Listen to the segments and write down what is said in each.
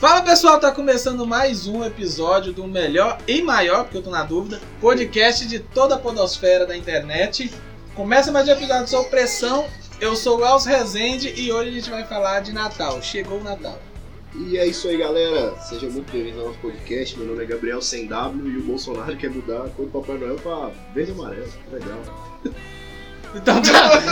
Fala pessoal, tá começando mais um episódio do melhor e maior, porque eu tô na dúvida, podcast de toda a podosfera da internet. Começa mais um episódio sobre pressão. Eu sou o Alves Rezende e hoje a gente vai falar de Natal. Chegou o Natal. E é isso aí, galera. Sejam muito bem-vindos ao nosso podcast. Meu nome é Gabriel Sem W e o Bolsonaro quer mudar a cor do Papai Noel pra verde e amarelo. Legal. Então tá.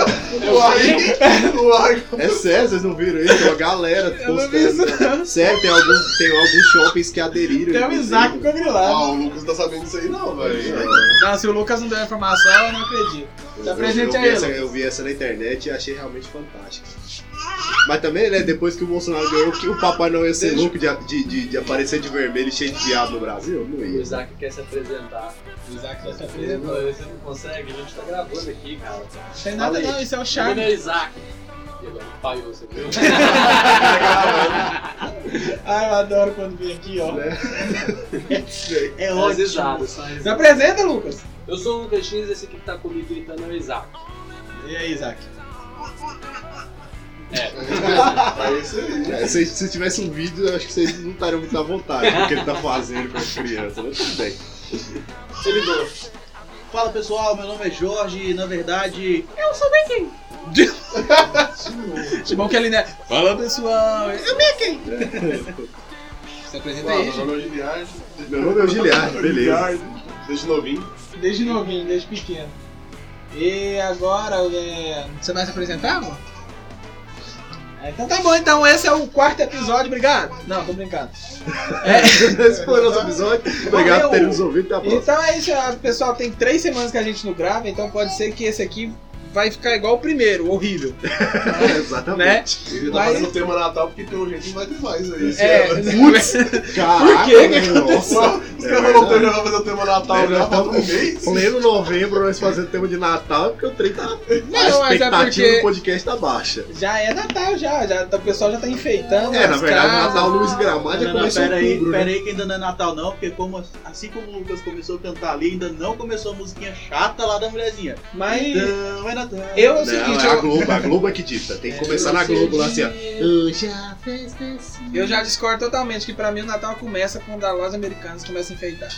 É sério, vocês não viram isso? Tem uma galera Eu não vi isso postando. Sério, tem alguns, tem alguns shoppings que aderiram. Tem o. Isaac ficou Ah, grilado. o Lucas não tá sabendo disso aí não, velho. Não, se o Lucas não deu a informação, eu não acredito. Eu, eu- presente eu aí, vi essa, Lucas. eu vi essa na internet e achei realmente fantástica. Mas também, né, depois que o Bolsonaro ganhou, que o Papai Noel ia ser Deixa- louco de, de, de, de aparecer de vermelho e cheio de diabo no Brasil? Não O ia. Isaac quer se apresentar. O Isaac já se Não, apresentou. Você não consegue, a gente tá gravando aqui, cara. Não tem nada Fala aí. não, isso é o Meu Charme. é Isaac. E agora falhou, você viu? Ai, eu adoro quando vem aqui, ó. Né? É ótimo. as Se apresenta, Lucas. Eu sou o Lucas X, esse aqui que tá comigo gritando é o Isaac. E aí, Isaac? É. É isso aí. É, se, se tivesse um vídeo, eu acho que vocês não estariam muito à vontade do que ele tá fazendo com as crianças, mas tudo bem. Se ligou. Fala pessoal, meu nome é Jorge e na verdade Que bom que ele, né? Fala pessoal. Eu me quem? Se apresenta Olá, aí, meu nome é Giliard. Meu nome é o Giliard, beleza. Giliard, Desde novinho. Desde novinho, desde pequeno. E agora, é... você vai se apresentar, amor? É, Então tá bom, então esse é o quarto episódio, obrigado. Não, tô brincando. Esse foi o nosso episódio. Obrigado por terem nos ouvido. A próxima. Então é isso, pessoal, tem três semanas que a gente não grava, então pode ser que esse aqui vai ficar igual o primeiro, horrível, É, exatamente. Ele tá Mas- fazendo o tema Natal porque pelo jeito não vai ter mais aí. esse É, ano. Caraca, Por quê? mano, nossa. Os É caras não verdade. já vai fazer o tema Natal É, já falta um estamos- mês. Pleno novembro, nós fazendo tema de Natal, porque o trem tá. Não, a mas é expectativa porque- do podcast tá baixa. já é Natal, já, já o pessoal já tá enfeitando. É, na verdade, casas. Natal Luiz Gramado já não, não, começou pera aí, outubro, pera né? aí que ainda não é Natal não, porque como, assim como o Lucas começou a cantar ali, ainda não começou a musiquinha chata lá da mulherzinha. Mas Então é Natal. Eu é o seguinte, é a eu, Globo, a Globo é que dita. Tem que começar na Globo lá assim, ó. É sua. eu já discordo totalmente que pra mim o Natal começa quando a lojas americanas começa a enfeitar.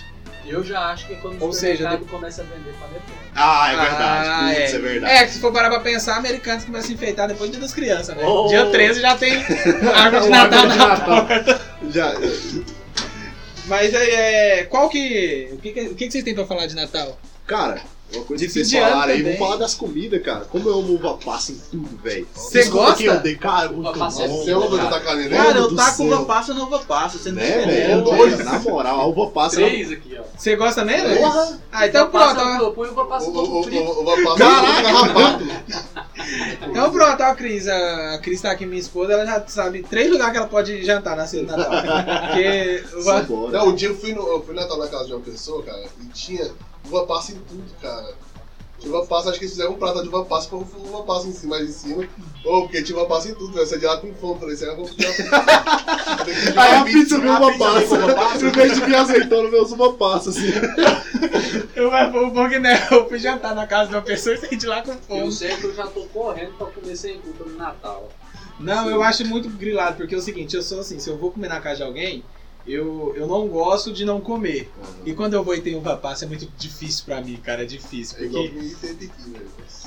Eu já acho que é quando Ou o seja, supermercado começa a vender panetone. Ah, é verdade. Ah, Putz, é. é verdade. É, que se for parar pra pensar, americanos começam a enfeitar depois do dia das crianças, né? Oh. Dia 13 já tem árvore de O Natal de na Natal. porta. Já, Mas é, é, qual que. O que, que- o que que vocês têm pra falar de Natal? cara, uma coisa De que vocês falaram aí, vamos falar das comidas, cara. Como eu amo uva passa em tudo, velho. Você gosta? que eu dei, cara, Uva passa é bom. Você ama cara. da eu do taco uva passa na uva passa, você não Né, tá velho? dois. Na moral, a uva passa. Três aqui, ó. Você gosta mesmo? Porra! Ah, então Uva passa, pronto. ponho uva passa todo frito. vai passar Caraca! carrapato. Então pronto, ó, a Cris. A Cris tá aqui, minha esposa, ela já sabe três lugares que ela pode jantar na ceia de Natal. Porque uva-. Não, um dia eu fui, no, eu fui no Natal na casa de uma pessoa, cara, e tinha uva passa em tudo, cara. Tinha uva passa, acho que eles fizeram um prato de uva passa com uva passa em cima, mais em cima. Ô, porque tinha uva passa em tudo, velho. Você de lá com fome, falei, você vai uma Aí a pizza veio veio uva passa. Em vez de vir azeitona, veio uva passa, assim. eu vou um pouco né? Eu fui jantar na casa de uma pessoa e saí de lá com Eu fome. sei que eu já tô correndo pra comer sem culpa no Natal. Não, eu acho muito grilado, porque é o seguinte, eu sou assim, se eu vou comer na casa de alguém, eu, eu não gosto de não comer. E quando eu vou e tem uva passa é muito difícil pra mim, cara, é difícil. É igual Porque velho.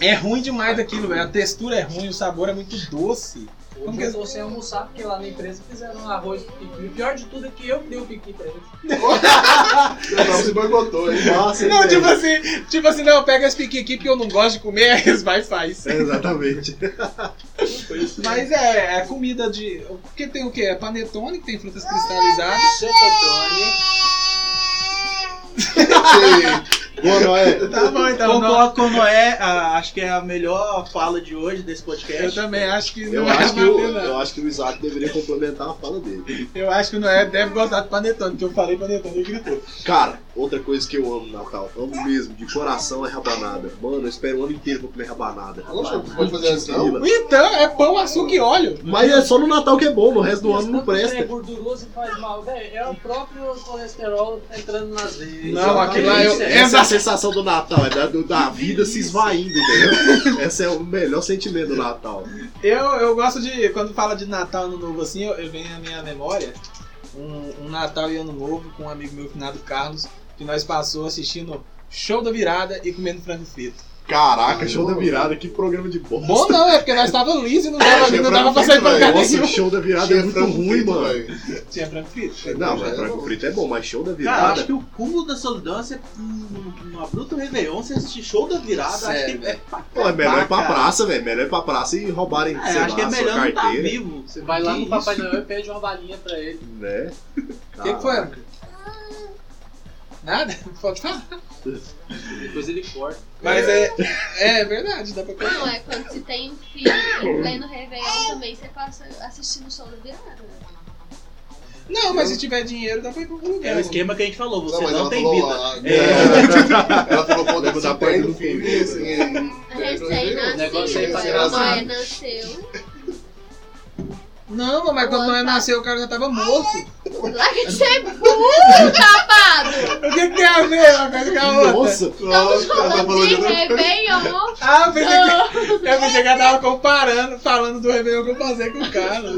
é ruim demais aquilo, velho. A textura é ruim, o sabor é muito doce. Como que- eu tô sem almoçar porque lá na empresa fizeram um arroz piqui. O pior de tudo é que eu dei o piqui pra eles. Não, você boicotou, hein? Nossa, Não, tipo assim, tipo assim, não, pega esse piqui aqui porque eu não gosto de comer, aí eles vai e faz. É, Exatamente. Mas é, é comida de. Porque tem o quê? É panetone, que tem frutas cristalizadas. Chocotone. Boa, Noé. Tá bom, então. não- Concordo com o Noé, ah, acho que é a melhor fala de hoje desse eu podcast. também acho que Eu não é acho, que bater, o, não. eu acho que o Isaac deveria complementar a fala dele. Eu acho que o Noé deve gostar de panetone, porque eu falei panetone e ele gritou. Cara, outra coisa que eu amo no Natal, amo mesmo, de coração, é rabanada. Mano, eu espero o ano inteiro pra comer rabanada. Poxa, não pode fazer assim, não? Então, é pão, açúcar e óleo. Mas é só no Natal que é bom, no resto do ano não É presta. gorduroso e faz mal, velho. É o próprio colesterol entrando nas veias. Não, aquilo lá eu- Essa é a sensação do Natal, é da, da vida se esvaindo, entendeu? Esse é o melhor sentimento do Natal. Eu, eu gosto de, quando fala de Natal Ano Novo assim, eu, eu venho na minha memória um, um Natal e Ano Novo com um amigo meu finado Carlos, que nós passou assistindo Show da Virada e comendo frango frito. Caraca, show da virada, que programa de bosta. Bom não, é porque nós estávamos liso e não dava, tinha não dava pra sair pra lugar Nossa, show da virada é muito ruim, frito, mano. Tinha frango frito. Não, mas é frango frito é bom, mas show da Cara, eu virada. acho que o cúmulo da solidão é numa bruta Réveillon, você assistir show da virada, Sério, acho que é pra Pô, é melhor ir pra cara. praça, velho. Melhor ir pra praça e roubarem, É, sei acho que é melhor não estar carteira. vivo. Você vai lá no Papai? Noel e pede uma balinha pra ele. Né? O que, que foi, Nada? Pode falar. Depois ele corta. Mas é, é verdade, dá pra Não, contar. é quando se tem um filho em pleno Réveillon também, você passa assistindo o show da virada. Não, mas se tiver dinheiro, dá pra ir pra algum lugar. É o esquema que a gente falou, você Não, não, tem falou vida. É. Ela falou quando Lembra da você parte do filho, filho, assim, É é- Recém-nascido. Noé nasceu. Não, mas quando não nasceu, o cara já tava morto. Larga de ser burro, tapado! O que, que tem a ver uma coisa com a outra? Nossa! Estamos tá falando de de- Réveillon. Ah, eu pensei, que, eu pensei que ela tava comparando, falando do Réveillon que eu passei com o cara.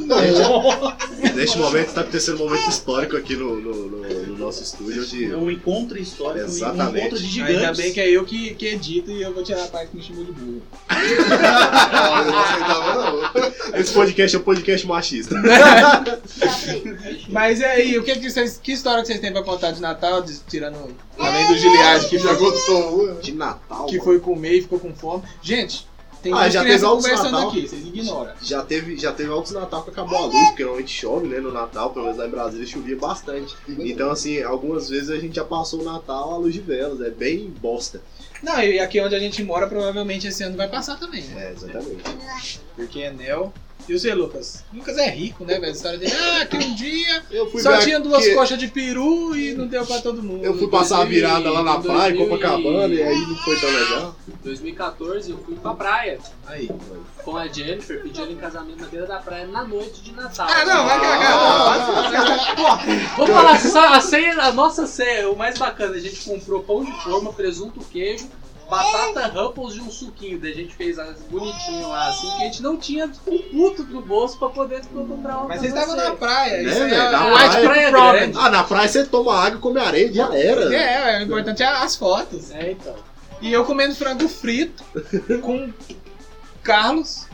Neste momento está acontecendo um momento histórico aqui no, no, no- no nosso estúdio. É Onde... um encontro histórico, um Exatamente. encontro de gigantes. Ainda bem que é eu que, que edito e eu vou tirar a parte que me chamou de burro. Ela não aceitava, não. Esse podcast é um podcast machista. Mas e aí, o que, que, vocês, que história que vocês têm pra contar de Natal, de- tirando além do Giliard que, do Tom. De Natal. que mano. foi comer e ficou com fome? Gente, tem Ah, já teve altos conversando Natal. aqui, vocês ignoram. Já teve, já teve altos Natal que acabou a luz, porque normalmente chove, né? No Natal, pelo menos lá em Brasília, chovia bastante. Então, assim, algumas vezes a gente já passou o Natal à luz de velas. É bem bosta. Não, e aqui onde a gente mora, provavelmente esse ano vai passar também, né? É, exatamente. Porque é Nel. E o seu Lucas? Lucas é rico, né, velho? A história dele. Ah, que um dia Eu fui só tinha duas que- coxas de peru e não deu pra todo mundo. Eu fui passar a virada lá na 2000 praia, em e- Copacabana, e aí não foi tão legal. 2014 eu fui pra praia Aí. com a Jennifer, pedi ela em casamento na beira da praia na noite de Natal. Ah, não, vai cagar. Ah, Vou falar, só a ceia, a nossa ceia, o mais bacana, a gente comprou pão de forma, presunto, queijo, batata Ruffles e um suquinho. Daí a gente fez as bonitinho lá, assim, que a gente não tinha um puto no bolso pra poder comprar uma Mas vocês estavam na praia. Né, isso é Na o praia- praia problem. Ah, na praia você toma água e come areia, já era. É, é, o importante é as fotos. É, então. E eu comendo frango frito com Carlos.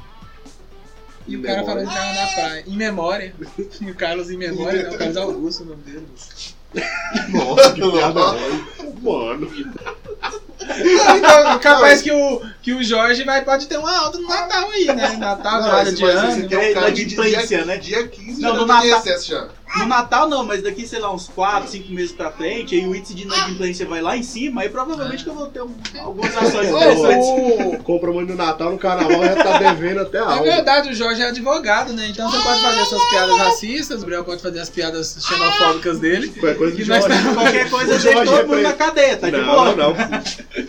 E o Em cara memória. falando que tava na praia. Em memória. E o Carlos em memória, né? O Carlos Augusto, o nome dele. Nossa, que piada. Mano. Então, capaz que o, que o Jorge vai, pode ter uma alta no Natal aí, né? Natal, virada de ano. quer inadimplência, né? Dia 15 Não, já no não tem Natal- excesso já. No Natal não, mas daqui, sei lá, uns 4, 5 meses pra frente, aí o índice de inadimplência vai lá em cima, aí provavelmente que eu vou ter um- algumas ações interessantes. Compra muito no Natal, no carnaval já tá devendo até a É verdade, o Jorge é advogado, né? Então você pode fazer suas piadas racistas, o Gabriel pode fazer as piadas xenofóbicas dele. Qualquer coisa E nós Jorge. estamos- Qualquer coisa, Jorge todo é mundo na cadeia, tá de Não, boa. não, não.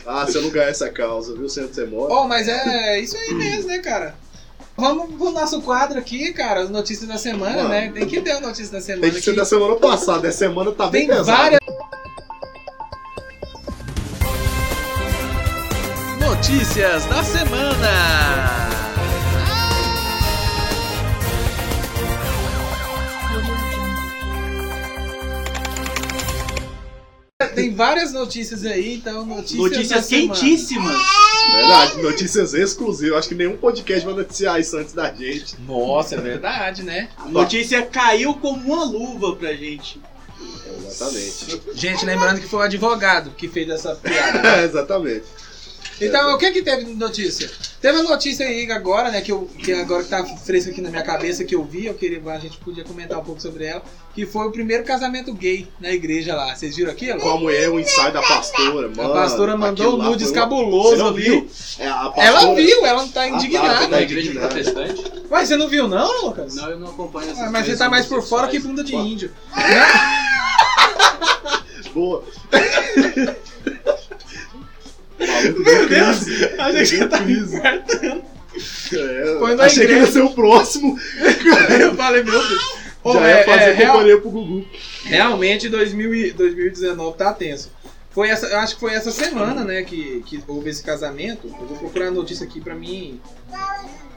Ah, você não ganha essa causa, viu? Você onde você mora. Oh, mas é isso aí mesmo, né, cara? Vamos pro nosso quadro aqui, cara, as notícias da semana, Mano. né? Tem que ter a notícia da semana Tem que ser da semana passada, essa semana tá bem Tem pesada. várias. Notícias da semana. Tem várias notícias aí, então notícias, Notícias da semana. Verdade, notícias exclusivas. Acho que nenhum podcast vai noticiar isso antes da gente. Nossa, é verdade, né? A notícia caiu como uma luva pra gente. Exatamente. Gente, lembrando que foi o advogado que fez essa piada. É, exatamente. Então, o que que teve de notícia? Teve uma notícia aí agora, né, que, eu, que agora que tá fresca aqui na minha cabeça, que eu vi, eu queria, a gente podia comentar um pouco sobre ela, que foi o primeiro casamento gay na igreja lá. Vocês viram aquilo? Com a mulher, o ensaio da pastora, mano. a pastora mandou um lá nudes foi cabuloso Você não ali. viu? É, a pastora... Ela viu, ela não tá tá, indignada. tá. Na igreja protestante? Mas você não viu não, Lucas? Não, eu não acompanho essas Ah, mas você tá mais por fora que bunda de índio. Boa. Meu Deus! Achei que você tava crise. infartando. É, achei que ia ser o próximo. Eu falei, meu Deus. Ô, Já é- ia fazer é real- companhia pro Gugu. Realmente 2000 e- 2019 tá tenso. Foi essa, eu acho que foi essa semana, né, que, que houve esse casamento. Eu vou procurar a notícia aqui pra mim.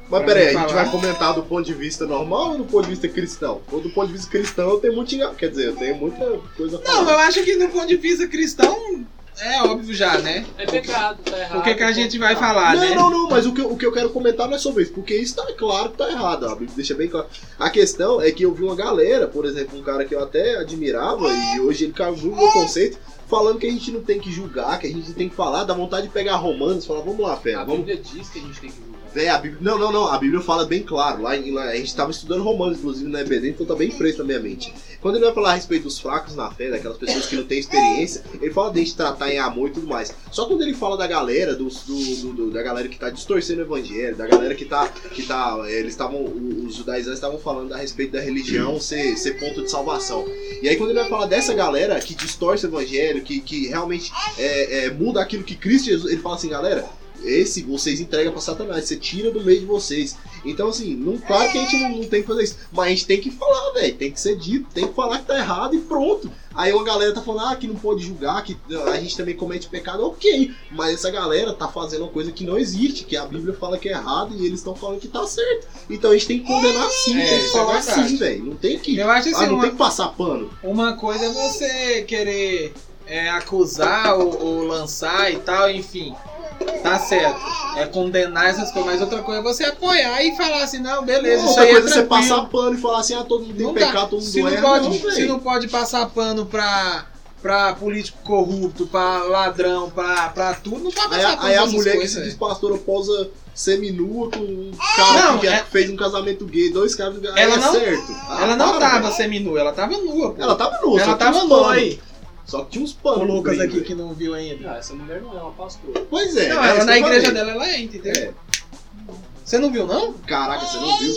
Mas peraí, a gente vai comentar do ponto de vista normal ou do ponto de vista cristão? Ou do ponto de vista cristão eu tenho muito Quer dizer, eu tenho muita coisa a Não, falar. eu acho que no ponto de vista cristão é óbvio já, né? É pecado, tá errado. O que, que a gente vai falar, não, né? não, não, mas o que, eu- o que eu quero comentar não é sobre isso, porque isso tá claro que tá errado, a Bíblia deixa bem claro. A questão é que eu vi uma galera, por exemplo, um cara que eu até admirava e hoje ele caiu no conceito, falando que a gente não tem que julgar, que a gente tem que falar, dá vontade de pegar romanos e falar, vamos lá, fé, A vamos Bíblia diz que a gente tem que julgar. Véi, a Bíblia, não, não, não, a Bíblia fala bem claro. Lá, em- lá- a gente tava estudando Romanos, inclusive, na EBD, então tá bem fresco na minha mente. Quando ele vai falar a respeito dos fracos na fé, daquelas pessoas que não têm experiência, ele fala de tratar em amor e tudo mais. Só quando ele fala da galera, dos, do, do- da galera que tá distorcendo o evangelho, da galera que tá. Que tá eles estavam. Os judaizantes estavam falando a respeito da religião ser, ser ponto de salvação. E aí quando ele vai falar dessa galera que distorce o evangelho, que, que realmente é, é, muda aquilo que Cristo Jesus, ele fala assim, galera, esse vocês entregam pra Satanás, você tira do meio de vocês. Então, assim, não, claro que a gente não, não tem que fazer isso, mas a gente tem que falar, velho, tem que ser dito, tem que falar que tá errado e pronto. Aí uma galera tá falando, ah, que não pode julgar, que a gente também comete pecado, ok, mas essa galera tá fazendo uma coisa que não existe, que a Bíblia fala que é errado e eles estão falando que tá certo. Então a gente tem que condenar sim, É, tem que é falar verdade. sim, velho, não tem que. Eu acho assim, Ah, não uma, tem que passar pano. uma coisa é você querer é, acusar ou, ou lançar e tal, enfim. Tá certo. É condenar essas coisas, mas outra coisa é você apoiar e falar assim, não, beleza, isso Outra aí é coisa é você passar pano e falar assim, ah, todo mundo tem Não pecado, todo mundo se não, erra. pode, não, se não pode passar pano pra, pra político corrupto, pra ladrão, pra, pra tudo, não pode Aí, passar a- pano aí a mulher que coisas, se diz pastora posa seminua com um cara Não, que é- fez um casamento gay, dois caras, aí Ela é não- certo. Ah, Ela não para, tava seminua, ela tava nua, pô. Ela tava nua, Ela só tava nua aí. Só que tinha uns O panos. no Lucas aqui velho. que não viu ainda. Não, essa mulher não é uma pastora. Pois é. Não, é ela na igreja falei. dela ela é, entendeu? É. Você não viu, não? Caraca, você não viu?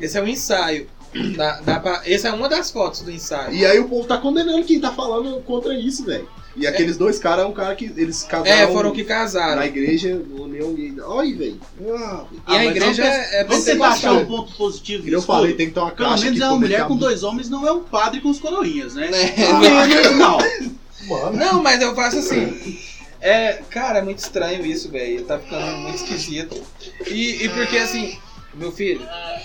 Esse é um ensaio. Dá, dá pra... Essa é uma das fotos do ensaio. E aí o povo tá condenando quem tá falando contra isso, velho. E aqueles dois caras é um cara que eles casaram É, foram que casaram. na igreja, no União Gay. Olha, velho. Ah, E Ah, a igreja é, é Vamos tentar achar pentecostal. um ponto positivo que eu falei, tem que ter uma Pelo caixa menos aqui é uma mulher com dois homens, não é um padre com os coroinhas, né? É, Pelo menos não. Mano, Não, mas eu faço assim. É, cara, é muito estranho isso, velho. Tá ficando muito esquisito. E, e porque assim, meu filho,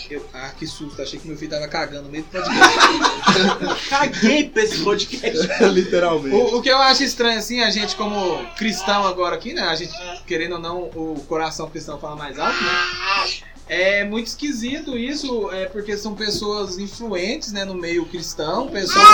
eu, ah, que susto, achei que meu filho tava cagando no meio do podcast. Caguei pra esse podcast. Literalmente. O, o que eu acho estranho, assim, a gente como cristão agora aqui, né? A gente, querendo ou não, o coração cristão fala mais alto, né? É muito esquisito isso, é porque são pessoas influentes, né, no meio cristão, pessoas,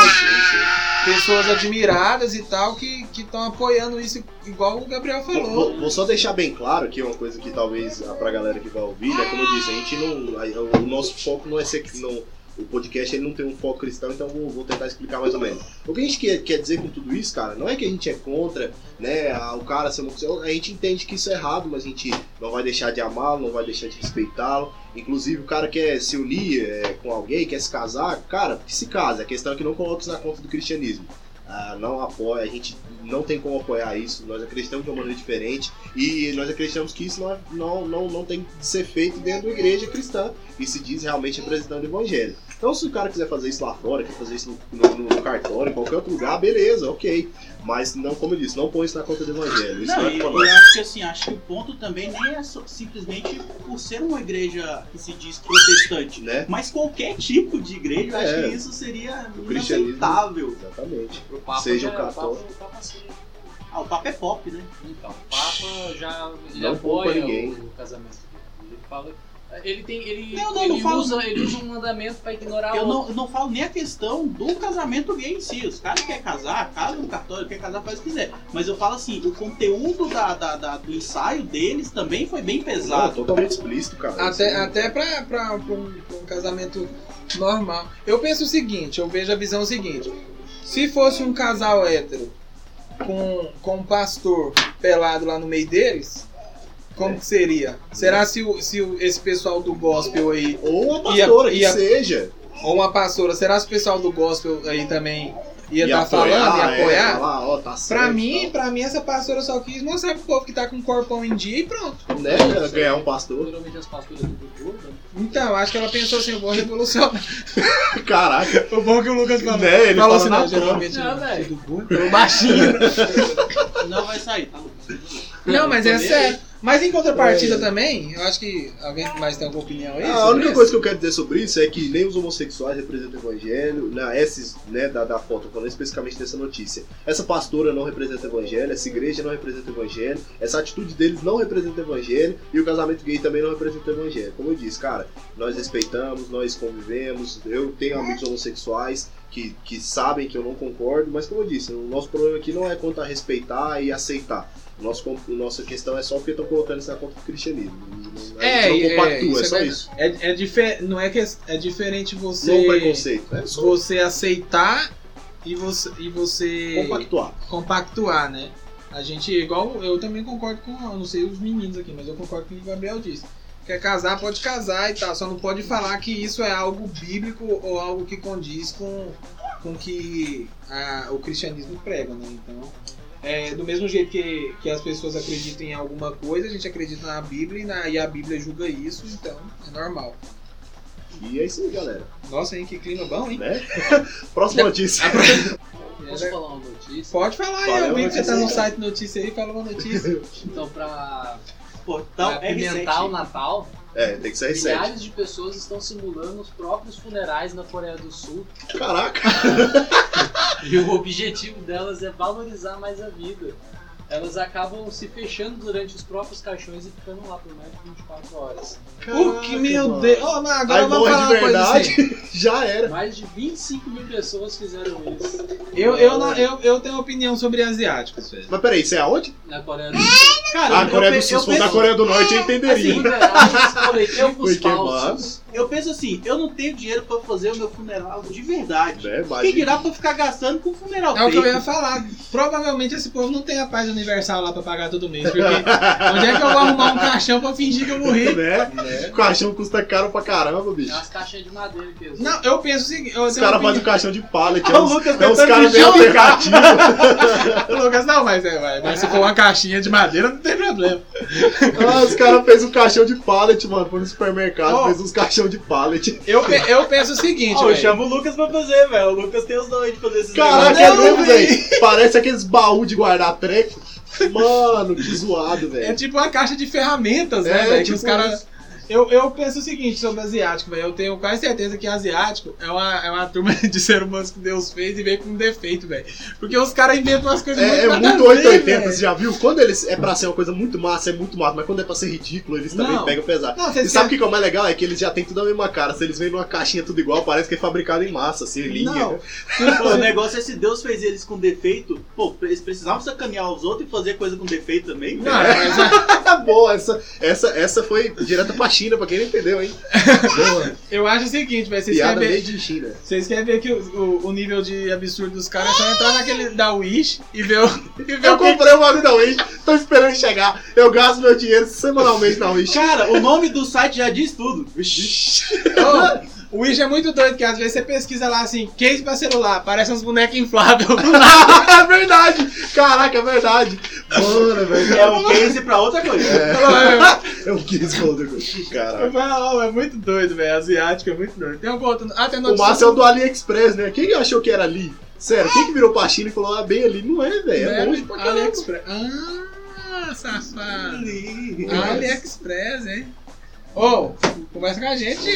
pessoas admiradas e tal, que estão apoiando isso, igual o Gabriel falou. vou- vou só deixar bem claro aqui uma coisa que talvez ah, pra galera que vai ouvir, né? Como eu disse, a gente não. O nosso foco não é ser. Não, o podcast ele não tem um foco cristão, então vou, vou tentar explicar mais ou menos. O que a gente quer, quer dizer com tudo isso, cara, não é que a gente é contra, né? a- O cara ser homossexual. A gente entende que isso é errado, mas a gente não vai deixar de amá-lo, não vai deixar de respeitá-lo. Inclusive, o cara quer se unir é, com alguém, quer se casar, cara, que se casa. A questão é que não coloque isso na conta do cristianismo. Ah, não apoia, a gente não tem como apoiar isso, nós acreditamos de uma maneira diferente e nós acreditamos que isso não, é- não, não, não tem que ser feito dentro da igreja cristã e se diz realmente representando o evangelho. Então, se o cara quiser fazer isso lá fora, quer fazer isso no, no- no cartório, em qualquer outro lugar, beleza, ok. Mas, não, como eu disse, não põe isso na conta do evangelho. Isso Não, não, e é pra eu acho que assim, acho que o ponto também nem é só- simplesmente por ser uma igreja que se diz protestante. Né? Mas qualquer tipo de igreja, eu acho É. que isso seria O cristianismo. inaceitável. Exatamente. Papa Seja já, o católico. Papa. Ah, o papo é pop, né? Então, o Papa já ele Não apoia ninguém. o casamento. Ele fala. Ele tem. Ele, Não, não, ele, não falo- usa, ele usa um mandamento pra ignorar Eu o não, eu não falo nem a questão do casamento gay em si. Os caras querem casar, casa no cartório, quer casar, faz o que quiser. Mas eu falo assim, o conteúdo da, da- da- do ensaio deles também foi bem Não, pesado. totalmente explícito, cara. Até, Isso- até pra, pra, pra um, pra um casamento normal. Eu penso o seguinte, eu vejo a visão seguinte. Se fosse um casal hétero com, com um pastor pelado lá no meio deles, como que seria? Será se, o, se o- esse pessoal do gospel aí, Ou uma E a- pastora, e que a- seja. ou uma pastora, será se o pessoal do gospel aí também ia E estar falando, ia é, apoiar. falar, ó, tá certo, Pra mim, tal. pra mim, essa pastora só quis mostrar pro povo que tá com o corpão em dia e pronto. né? Ganhar um pastor. Geralmente as pastoras né? Então, acho que ela pensou assim, eu vou revolucionar. Caraca. O bom que o Lucas falou. Né, ele falou assim, não, geralmente Não, não, velho. baixinho. Não vai sair, tá. Não, mas é sério. Mas em contrapartida É. também, eu acho que alguém mais tem alguma opinião aí? Ah, a única isso? coisa que eu quero dizer sobre isso é que nem os homossexuais representam o evangelho, na esses, né, da, da foto, falando especificamente dessa notícia. Essa pastora não representa o evangelho, essa igreja não representa o evangelho, essa atitude deles não representa o evangelho e o casamento gay também não representa o evangelho. Como eu disse, cara, nós respeitamos, nós convivemos, eu tenho amigos homossexuais que, que sabem que eu não concordo, mas como eu disse, o nosso problema aqui não é quanto a respeitar e aceitar. O nosso, nossa questão é só porque estão colocando isso na conta do cristianismo. É, não é, compactua, isso é é só isso. É, é difer... Não é que é, é diferente você. Não preconceito, é só Você aceitar e você. E você compactuar. compactuar, né? A gente, igual eu também concordo com, eu não sei os meninos aqui, mas eu concordo com o que o Gabriel disse. Quer casar, pode casar e tal, só não pode falar que isso é algo bíblico ou algo que condiz com com que a- o cristianismo prega, né? Então, é, do mesmo jeito que, que as pessoas acreditam em alguma coisa, a gente acredita na Bíblia e, na- e a Bíblia julga isso, então é normal. E é isso aí, galera. Nossa, hein, que clima bom, hein? Né? Próxima notícia. Posso falar uma notícia? Pode falar aí, eu vi que você tá no site notícia aí, fala uma notícia. Então, pra, Portal apimentar o R7. Natal, É, tem que ser R7. milhares de pessoas estão simulando os próprios funerais na Coreia do Sul. Caraca. E o objetivo delas é valorizar mais a vida. Elas acabam se fechando durante os próprios caixões e ficando lá por mais de 24 horas. o que, meu mano. Deus. Oh, não, agora Aí vamos falar de uma coisa assim. já era. Mais de 25 mil pessoas fizeram isso Eu, eu, não- eu, eu tenho opinião sobre asiáticos, velho. Mas peraí, isso é aonde? na Coreia do Sul. Cara, Ah, a eu Coreia pe- do Sul, eu se fosse da penso- Coreia do Norte, eu entenderia. Funerais coletivos Foi queimado. falsos. Eu penso assim, eu não tenho dinheiro pra fazer o meu funeral de verdade. Né? Quem Imagina. dirá pra ficar gastando com funeral É o que eu fake? ia falar. Provavelmente esse povo não tem a paz universal lá pra pagar todo mês. Porque onde é que eu vou arrumar um caixão pra fingir que eu morri? Né? O caixão custa caro pra caramba, bicho. Tem umas caixinhas de madeira que eles Não, eu penso o seguinte. Eu Os caras fazem o caixão de pallet. Ah, É o Lucas é uns tentando caras bem me jogar. alternativos. opinião. Lucas, não, mas, é, mas, mas se for uma caixinha de madeira, não tem problema. Ah, os caras fez um caixão de pallet, mano. Foi no supermercado, Oh. fez uns caixão de pallet. Eu, eu penso o seguinte, Ó, eu chamo o Lucas pra fazer, velho. O Lucas tem os dons de fazer esses Caraca, é mesmo, velho. Parece aqueles baús de guardar treco. Mano, que zoado, É velho. tipo uma caixa de ferramentas, né, É, velho? que tipo os caras. Eu, eu penso o seguinte sobre asiático, velho. Eu tenho quase certeza que asiático é uma, é uma turma de ser humanos que Deus fez e veio com defeito, velho. Porque os caras inventam umas coisas É, é muito nada muito a ver, 880, velho. você já viu? Quando eles é pra ser uma coisa muito massa, é muito massa, mas quando é pra ser ridículo, eles também Não. pegam pesado. Não, E sabe o que que é o mais legal? É que eles já têm tudo a mesma cara. Se eles vêm numa caixinha tudo igual, parece que é fabricado em massa, assim, linha. Não. Pô, o negócio é se Deus fez eles com defeito, pô, eles precisavam sacanear os outros e fazer coisa com defeito também. Não, velho. mas é- Tá boa, essa, essa, essa foi direta pra China, pra quem não entendeu, hein? Eu acho o seguinte, velho. Vocês Piada querem ver. China. Vocês querem ver que o, o, o nível de absurdo dos caras é só entrar naquele da Wish e ver o. E ver Eu o que... comprei uma vida Wish, tô esperando chegar. Eu gasto meu dinheiro semanalmente na Wish. Cara, o nome do site já diz tudo. Ô, o Wish é muito doido, que às vezes você pesquisa lá assim, case pra celular, parece uns bonecos infláveis é verdade! Caraca, é verdade! Mano, é verdade. É um case pra outra coisa. Eu quis falar outra coisa. Caraca. Não, é muito doido, velho. Asiático é muito doido. Tem algum outro. Ah, tem O notícia. Márcio é o do AliExpress, né? Quem achou que era ali? Sério, quem que virou pra China e falou, ah, bem ali? Não é, velho. É longe pra caramba. AliExpress. Ah, safado. AliExpress, hein? Ô, conversa com a gente.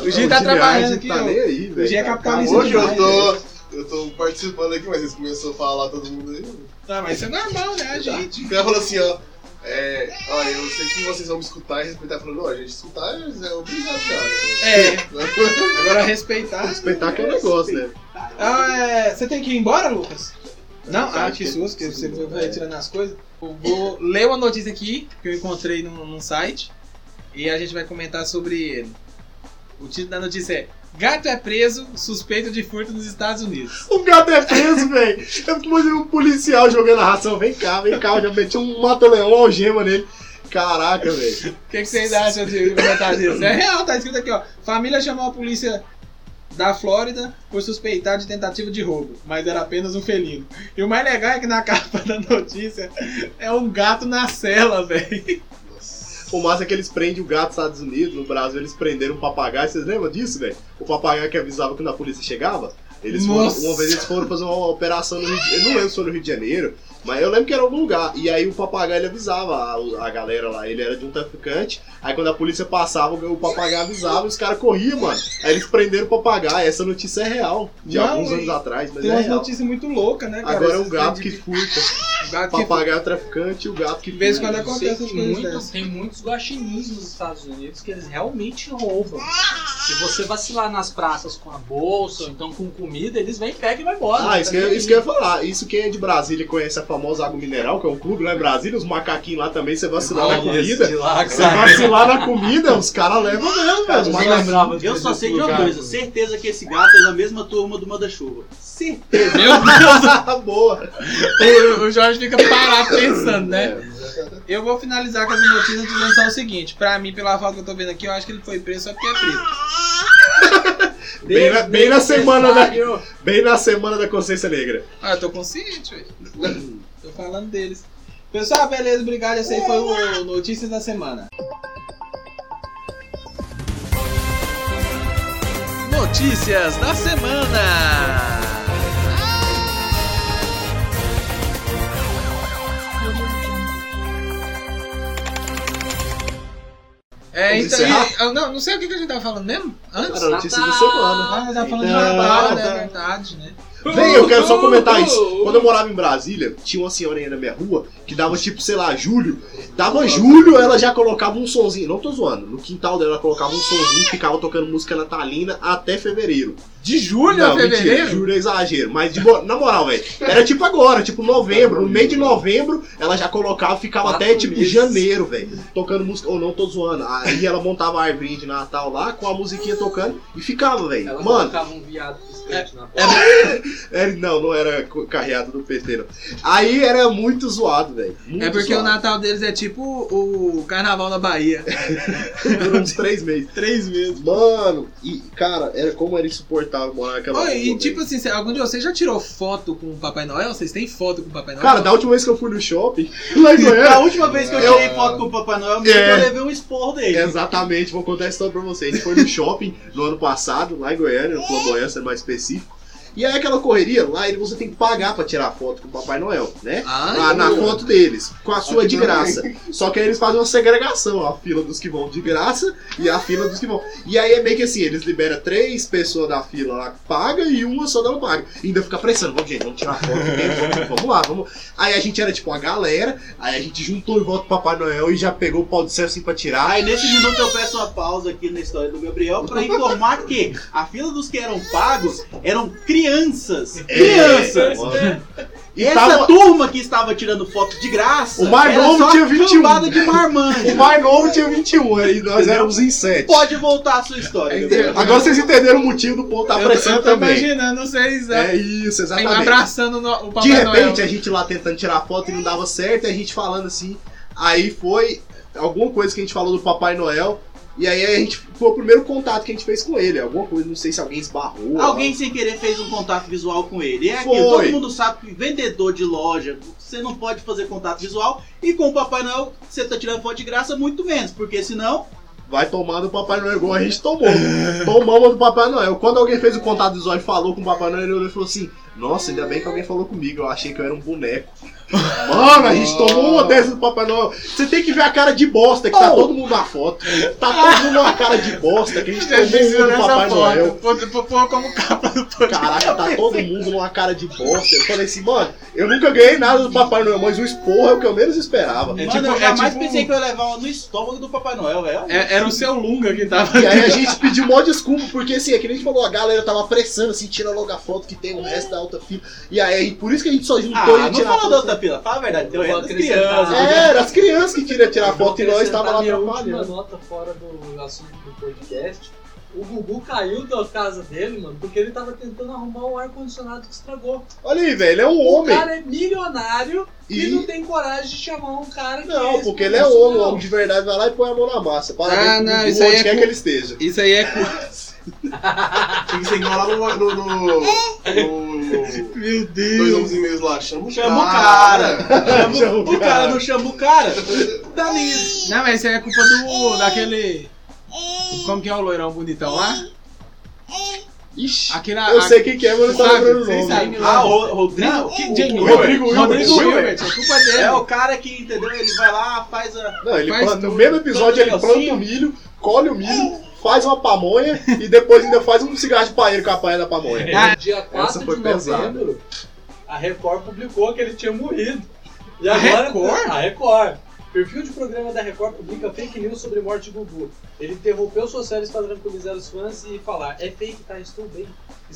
O Gi tá Não, trabalhando aqui, Tá ó. nem aí, velho. Gi é capitalista Hoje eu tô. Eu tô participando aqui, mas vocês começaram a falar todo mundo aí. Não, mas isso é normal, né, a gente? O cara falou assim, ó. É, ó, eu sei que vocês vão me escutar e respeitar. Falou, não, a gente escutar é obrigado, cara. É, agora respeitar. Respeitar que é um negócio, né? Ah, é, você tem que ir embora, Lucas? Não? Tá, Ah, que que- susto, que você vai tirando as coisas. Eu vou ler uma notícia aqui que eu encontrei num, num site e a gente vai comentar sobre ele. O título da notícia é Gato é preso suspeito de furto nos Estados Unidos. O gato é preso, velho. Eu imaginei um policial jogando a ração. Vem cá, vem cá. Eu já meti um mata-leão, algema nele. Caraca, velho. O que, que vocês acham de comentar disso? É real, tá escrito aqui, ó. Família chamou a polícia da Flórida por suspeitar de tentativa de roubo, mas era apenas um felino. E o mais legal é que na capa da notícia é um gato na cela, velho. O massa é que eles prendem o gato nos Estados Unidos, no Brasil eles prenderam um papagaio, vocês lembram disso, velho? O papagaio que avisava quando a polícia chegava. Eles foram, uma vez eles foram fazer uma operação no Rio de Eu não lembro se foi no Rio de Janeiro, mas eu lembro que era algum lugar. E aí o papagaio ele avisava a, a galera lá, ele era de um traficante. Aí quando a polícia passava, o papagaio avisava e os caras corriam, mano. Aí eles prenderam o papagaio. Essa notícia é real, de Não, alguns anos atrás, mas Tem é umas real. notícias muito loucas, né, cara? Agora é um gato que furta. gato O que papagaio é o traficante e o gato que De vez em furta. quando acontece coisas muito- dessas. tem muitos guaxinins nos Estados Unidos que eles realmente roubam. Se você vacilar nas praças com a bolsa ou então com comida, eles vêm, pegam e vai embora. Ah, isso que, eu- isso que eu ia falar. Isso quem é de Brasília e conhece a famosa Água Mineral, que é um clube lá em Brasília, os macaquinhos lá também, você vacilar na comida. Lá, Você vacilar na comida, os caras levam mesmo, velho. Eu macaquinhos. lembrava Eu só sei de uma coisa, certeza que esse gato é da mesma turma do Manda-Chuva. Certeza. Meu Deus, Boa. o, o Jorge fica parado pensando, né? Eu vou finalizar com as notícias dizendo só o seguinte: pra mim, pela foto que eu tô vendo aqui, eu acho que ele foi preso só porque é preto. Bem na, bem na semana da, bem na semana da consciência negra. Ah, eu tô consciente, velho. Falando deles. Pessoal, beleza, obrigado. Esse aí foi o Notícias da Semana. Notícias da Semana. É, Vamos então, encerrar? e- eu não, não sei o que que a gente tava falando mesmo antes. Era notícia da semana. Ah, tava falando de Então, Natal, né? tá. É verdade, né? Bem, eu quero só comentar isso. Quando eu morava em Brasília, tinha uma senhorinha na minha rua que dava tipo, sei lá, julho. Dava julho, ela já colocava um sonzinho. Não tô zoando. No quintal dela ela colocava um sonzinho e ficava tocando música natalina até fevereiro. De julho não, a fevereiro? mentira, julho é exagero. Mas de na moral, velho. Era tipo agora, tipo novembro. No meio de novembro, ela já colocava, ficava até tipo janeiro, velho. Tocando música. Ou não, tô zoando. Aí ela montava a árvore de Natal lá com a musiquinha tocando e ficava, velho. Ela Mano, colocava um viado piscante na é porta. é, não, não era carreado do PT, não. Aí era muito zoado, velho. É porque o zoado. Natal deles é tipo o carnaval na Bahia. Durou uns três meses. Três meses. Mano, e cara, era como era insuportável morar naquela Oi, rua, e tipo assim, algum de vocês já tirou foto com o Papai Noel? Vocês têm foto com o Papai Noel? Cara, da última vez que eu fui no shopping, lá em A Goiânia, última vez que eu Eu- tirei foto com o Papai Noel, mesmo É. eu levei um esporro dele. Exatamente, vou contar a história pra vocês. A gente foi no shopping no ano passado, lá em Goiânia, no Flamboyant, sendo mais específico. E aí aquela correria, lá ele- você tem que pagar pra tirar foto com o Papai Noel, né? Ah, Lá na foto deles, com a sua de graça. Só que aí eles fazem uma segregação, a fila dos que vão de graça e a fila dos que vão. E aí é meio que assim, eles liberam três pessoas da fila lá que paga e uma só não paga. E ainda fica pressando, vamos gente, vamos tirar foto, aqui, vamos, lá, vamos. Aí a gente era tipo uma galera, aí a gente juntou em volta do Papai Noel e já pegou o pau de céu assim pra tirar. Aí nesse minuto eu peço uma pausa aqui na história do Gabriel pra informar que a fila dos que eram pagos eram crianças. Crianças! É, E Essa tava- turma que estava tirando foto de graça. O mais novo tinha 21. cambada de marmanjo. O mais novo tinha 21, aí nós éramos em 7. Pode voltar a sua história. Gabriel. Agora vocês entenderam o motivo do povo tá eu, pressando eu tô também. imaginando vocês É é, isso, exatamente. abraçando no- o Papai De repente, Noel. a gente lá tentando tirar foto e não dava certo, e a gente falando assim. Aí foi alguma coisa que a gente falou do Papai Noel. E aí a gente foi o primeiro contato que a gente fez com ele. Alguma coisa, não sei se alguém esbarrou. Alguém sem querer fez um contato visual com ele. É aquilo, todo mundo sabe que vendedor de loja, você não pode fazer contato visual. E com o Papai Noel, você tá tirando foto de graça, muito menos. Porque senão, Vai tomar do Papai Noel igual a gente tomou. Tomamos do Papai Noel. Quando alguém fez o contato visual e falou com o Papai Noel, ele olhou e falou assim: Nossa, ainda bem que alguém falou comigo. Eu achei que eu era um boneco. Mano, a gente tomou uma dessas do Papai Noel. Você tem que ver a cara de bosta que tá Oh. todo mundo na foto. Tá todo mundo uma cara de bosta que a gente tomou uma do Papai Noel. foto. Pô como capa do podcast. Caraca, tá todo mundo numa cara de bosta. Eu falei assim, mano, eu nunca ganhei nada do Papai Noel, mas o esporro é o que eu menos esperava. É mano, tipo- eu é jamais tipo- pensei que eu ia levar uma no estômago do Papai Noel, velho. É- era o seu Lunga que tava E aí a gente pediu mó desculpa, porque assim, é que nem a gente falou, a galera tava pressando, assim, tira logo a foto que tem o resto da outra fila. E aí, por isso que a gente só juntou Ah, e fala foto. Fila, fala a verdade, tem o Vou resto das crianças. É, era as crianças que queriam tirar foto e nós tava lá atrapalhando. nota fora do assunto do podcast. O Gugu caiu da casa dele, mano, porque ele tava tentando arrumar um ar-condicionado que estragou. Olha aí, velho, ele é um O homem. cara é milionário e, E- não tem coragem de chamar um cara que Não, é porque ele é homem, o ex-profissional. homem de verdade vai lá e põe a mão na massa. Parabéns Ah, não, Gugu, isso aí onde é quer cu- que ele esteja. Isso aí é Tinha que ser igual lá no. no, no, no Meu dois homens e meios lá. Chama o cara. cara. Chama o cara não chama o cara. Tá nisso. Não, mas isso aí é culpa do. daquele. Como que é o loirão bonitão lá? Ixi, Aquele, eu sei quem que é, mas não tá Sabe, lembrando o vocês nome. sabem. Ah, o Rodrigo. Não, que o- Rodrigo. Rodrigo é culpa dele. É o cara que, entendeu? Ele vai lá, faz a. Não, ele Faz planta, no mesmo episódio ele Planta o milho, colhe o milho, faz uma pamonha e depois ainda faz um cigarro de paeiro com a palha da pamonha. Ah, Dia 4 foi de novembro, a Record publicou que ele tinha morrido. E A agora, Record? A Record. Perfil de programa da Record publica fake news sobre morte de Gugu. Ele interrompeu suas séries para tranquilizar os fãs e falar: É fake, tá? Estou bem.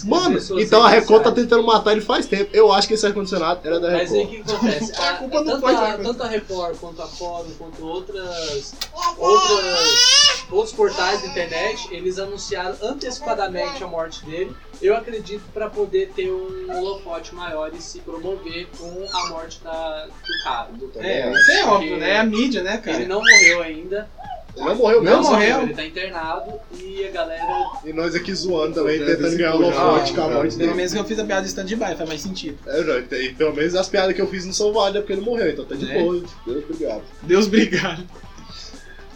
Mano, então a Record tá tentando matar ele faz tempo. Eu acho que esse ar-condicionado era da Mas aí o Record. que acontece? A culpa não tanto, a, Record. tanto a Record quanto a Fórum, quanto outras, outras, outros portais da internet, eles anunciaram antecipadamente a morte dele. Eu acredito para poder ter um holofote maior e se promover com a morte da, do cara. Do, É, isso é óbvio, né? É a mídia, né, cara? Ele não morreu ainda. Ele não morreu Não mesmo? morreu. Ele tá internado e a galera. E nós aqui zoando também, Deve tentando ganhar o holofote com a morte Pelo dele. menos que eu fiz a piada de stand-by, faz mais sentido. É, não, e pelo menos as piadas que eu fiz não são válidas porque ele morreu, então tá de É. boa. Deus obrigado. Deus obrigado.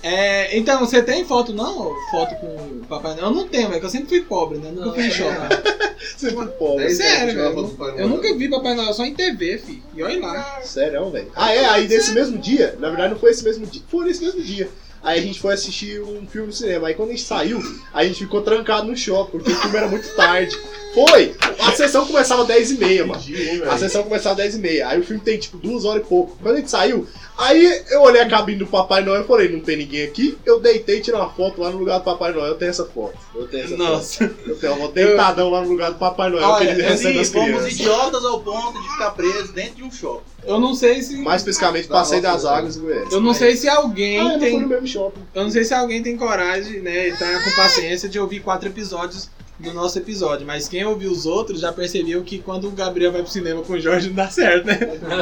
É, então, você tem foto não? Foto com o Papai Noel? Eu não tenho, velho, que eu sempre fui pobre, né? Nunca Não, fui em é shopping. Você foi pobre. É sério, velho. Eu Noel. nunca vi Papai Noel só em TV, fi. E olha lá. Sério, velho. Ah, é? Aí nesse mesmo dia, na verdade não foi esse mesmo dia, foi nesse mesmo dia. Aí a gente foi assistir um filme no cinema. Aí quando a gente saiu, a gente ficou trancado no shopping, porque o filme era muito tarde. Foi! A sessão começava às 10h30, mano. Dia, A sessão começava às 10h30. Aí o filme tem tipo duas horas e pouco. Quando a gente saiu, aí eu olhei a cabine do Papai Noel e falei, não tem ninguém aqui. Eu deitei e tirei uma foto lá no lugar do Papai Noel. Eu tenho essa foto. Eu tenho essa Nossa. foto. Eu tenho uma foto deitadão lá no lugar do Papai Noel Olha, que ele recebe Assim, as fomos crianças. idiotas ao ponto de ficar presos dentro de um shopping. Eu não sei se. Mais especificamente, Da passei das águas e Goiás. Eu não sei se alguém Ah, tem. Shopping. Eu não sei se alguém tem coragem, né? E tá com paciência de ouvir quatro episódios do nosso episódio. Mas quem ouviu os outros já percebeu que quando o Gabriel vai pro cinema com o Jorge não dá certo, né?